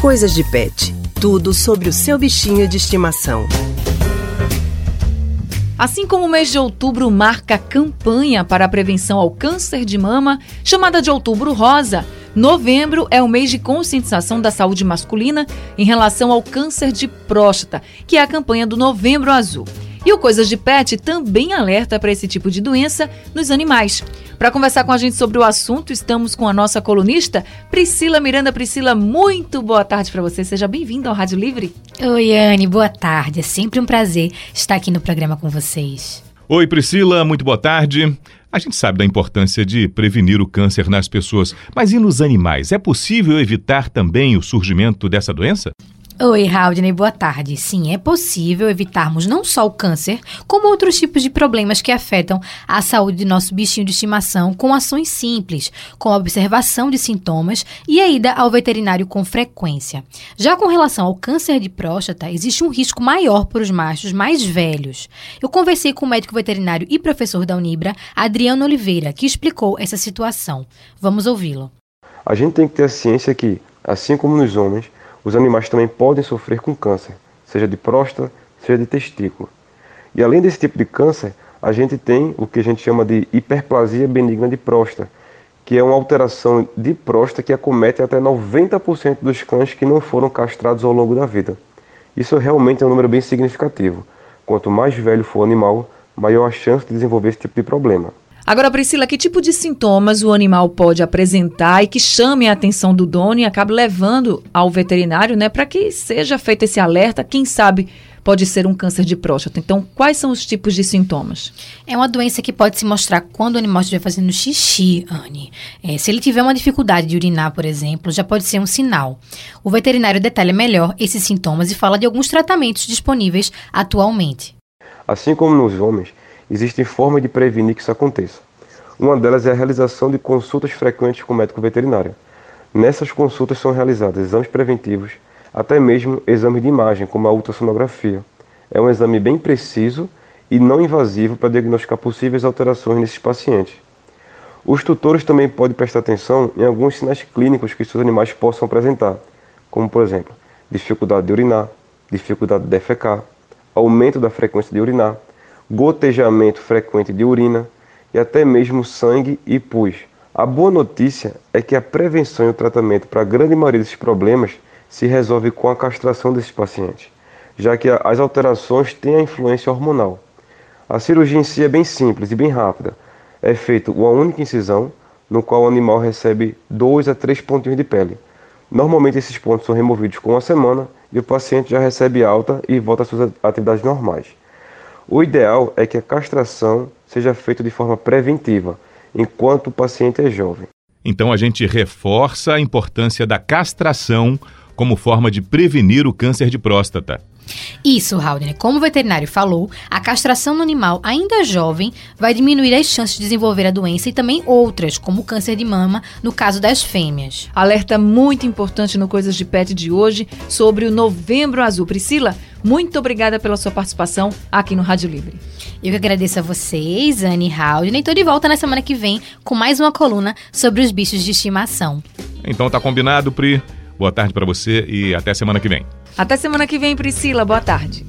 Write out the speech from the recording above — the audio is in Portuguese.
Coisas de Pet. Tudo sobre o seu bichinho de estimação. Assim como o mês de outubro marca a campanha para a prevenção ao câncer de mama, chamada de Outubro Rosa, novembro é o mês de conscientização da saúde masculina em relação ao câncer de próstata, que é a campanha do Novembro Azul. E o Coisas de Pet também alerta para esse tipo de doença nos animais. Para conversar com a gente sobre o assunto, estamos com a nossa colunista Priscila Miranda. Priscila, muito boa tarde para você. Seja bem-vinda ao Rádio Livre. Oi, Anne, boa tarde. É sempre um prazer estar aqui no programa com vocês. Oi, Priscila, muito boa tarde. A gente sabe da importância de prevenir o câncer nas pessoas, mas e nos animais? É possível evitar também o surgimento dessa doença? Oi, Haldney, boa tarde. Sim, é possível evitarmos não só o câncer, como outros tipos de problemas que afetam a saúde de nosso bichinho de estimação com ações simples, com a observação de sintomas e a ida ao veterinário com frequência. Já com relação ao câncer de próstata, existe um risco maior para os machos mais velhos. Eu conversei com o médico veterinário e professor da Unibra, Adriano Oliveira, que explicou essa situação. Vamos ouvi-lo. A gente tem que ter a ciência que, assim como nos homens, os animais também podem sofrer com câncer, seja de próstata, seja de testículo. E além desse tipo de câncer, a gente tem o que a gente chama de hiperplasia benigna de próstata, que é uma alteração de próstata que acomete até 90% dos cães que não foram castrados ao longo da vida. Isso realmente é um número bem significativo. Quanto mais velho for o animal, maior a chance de desenvolver esse tipo de problema. Agora, Priscila, que tipo de sintomas o animal pode apresentar e que chame a atenção do dono e acabe levando ao veterinário, né, para que seja feito esse alerta? Quem sabe pode ser um câncer de próstata. Então, quais são os tipos de sintomas? É uma doença que pode se mostrar quando o animal estiver fazendo xixi, Anne. É, se ele tiver uma dificuldade de urinar, por exemplo, já pode ser um sinal. O veterinário detalha melhor esses sintomas e fala de alguns tratamentos disponíveis atualmente. Assim como nos homens, existem formas de prevenir que isso aconteça. Uma delas é a realização de consultas frequentes com o médico veterinário. Nessas consultas são realizados exames preventivos, até mesmo exames de imagem, como a ultrassonografia. É um exame bem preciso e não invasivo para diagnosticar possíveis alterações nesses pacientes. Os tutores também podem prestar atenção em alguns sinais clínicos que seus animais possam apresentar, como por exemplo, dificuldade de urinar, dificuldade de defecar, aumento da frequência de urinar, gotejamento frequente de urina e até mesmo sangue e pus. A boa notícia é que a prevenção e o tratamento para a grande maioria desses problemas se resolve com a castração desses pacientes, já que as alterações têm a influência hormonal. A cirurgia em si é bem simples e bem rápida. É feita uma única incisão, no qual o animal recebe dois a três pontinhos de pele. Normalmente esses pontos são removidos com uma semana e o paciente já recebe alta e volta às suas atividades normais. O ideal é que a castração seja feita de forma preventiva, enquanto o paciente é jovem. Então a gente reforça a importância da castração como forma de prevenir o câncer de próstata. Isso, Haldner. Como o veterinário falou, a castração no animal ainda jovem vai diminuir as chances de desenvolver a doença e também outras, como o câncer de mama, no caso das fêmeas. Alerta muito importante no Coisas de Pet de hoje sobre o Novembro Azul. Priscila, muito obrigada pela sua participação aqui no Rádio Livre. Eu que agradeço a vocês, Anne e Haldner. Estou de volta na semana que vem com mais uma coluna sobre os bichos de estimação. Então tá combinado, Pri. Boa tarde para você e até semana que vem. Até semana que vem, Priscila. Boa tarde.